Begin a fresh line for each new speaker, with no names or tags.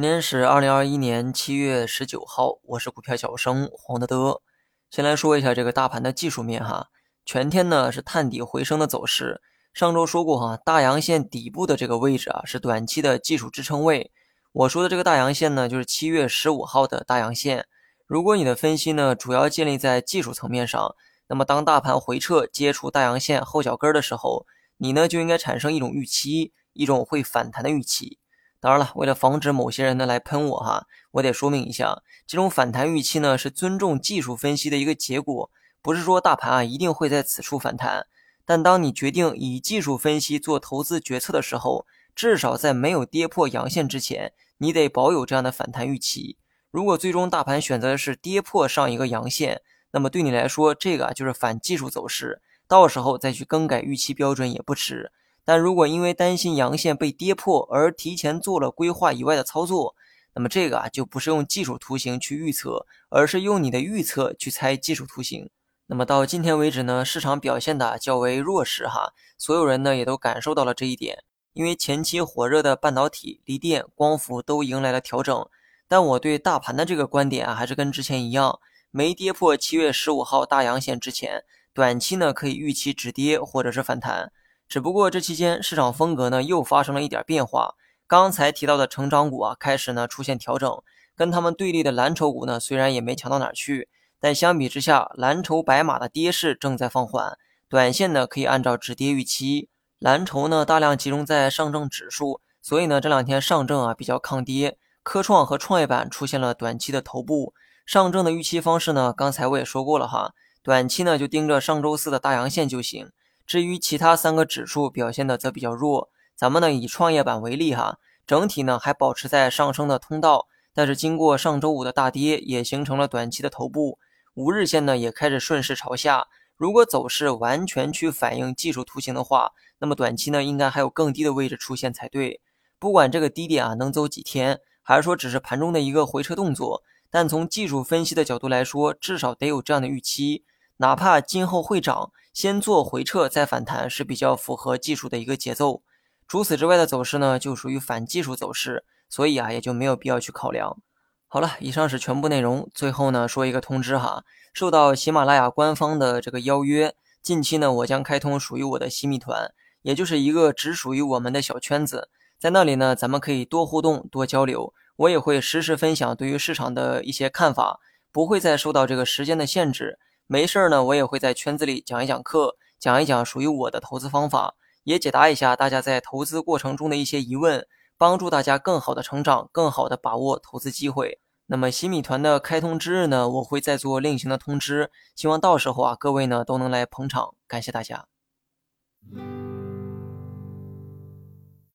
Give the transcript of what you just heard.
今天是二零二一年七月十九号，我是股票小生黄德德。先来说一下这个大盘的技术面哈，全天呢是探底回升的走势。上周说过哈，大阳线底部的这个位置啊是短期的技术支撑位。我说的这个大阳线呢，就是七月十五号的大阳线。如果你的分析呢主要建立在技术层面上，那么当大盘回撤接触大阳线后脚跟的时候，你呢就应该产生一种预期，一种会反弹的预期。当然了，为了防止某些人呢来喷我哈，我得说明一下，这种反弹预期呢是尊重技术分析的一个结果，不是说大盘啊一定会在此处反弹。但当你决定以技术分析做投资决策的时候，至少在没有跌破阳线之前，你得保有这样的反弹预期。如果最终大盘选择的是跌破上一个阳线，那么对你来说，这个啊就是反技术走势，到时候再去更改预期标准也不迟。但如果因为担心阳线被跌破而提前做了规划以外的操作，那么这个啊就不是用技术图形去预测，而是用你的预测去猜技术图形。那么到今天为止呢，市场表现的较为弱势哈，所有人呢也都感受到了这一点。因为前期火热的半导体、锂电、光伏都迎来了调整，但我对大盘的这个观点啊还是跟之前一样，没跌破七月十五号大阳线之前，短期呢可以预期止跌或者是反弹。只不过这期间市场风格呢又发生了一点变化，刚才提到的成长股啊开始呢出现调整，跟他们对立的蓝筹股呢虽然也没强到哪去，但相比之下，蓝筹白马的跌势正在放缓，短线呢可以按照止跌预期。蓝筹呢大量集中在上证指数，所以呢这两天上证啊比较抗跌，科创和创业板出现了短期的头部。上证的预期方式呢，刚才我也说过了哈，短期呢就盯着上周四的大阳线就行。至于其他三个指数表现的则比较弱，咱们呢以创业板为例哈，整体呢还保持在上升的通道，但是经过上周五的大跌，也形成了短期的头部，五日线呢也开始顺势朝下。如果走势完全去反映技术图形的话，那么短期呢应该还有更低的位置出现才对。不管这个低点啊能走几天，还是说只是盘中的一个回撤动作，但从技术分析的角度来说，至少得有这样的预期，哪怕今后会涨。先做回撤再反弹是比较符合技术的一个节奏。除此之外的走势呢，就属于反技术走势，所以啊也就没有必要去考量。好了，以上是全部内容。最后呢，说一个通知哈，受到喜马拉雅官方的这个邀约，近期呢我将开通属于我的新密团，也就是一个只属于我们的小圈子，在那里呢咱们可以多互动多交流，我也会实时分享对于市场的一些看法，不会再受到这个时间的限制。没事儿呢，我也会在圈子里讲一讲课，讲一讲属于我的投资方法，也解答一下大家在投资过程中的一些疑问，帮助大家更好的成长，更好的把握投资机会。那么新米团的开通之日呢，我会再做另行的通知，希望到时候啊，各位呢都能来捧场，感谢大家。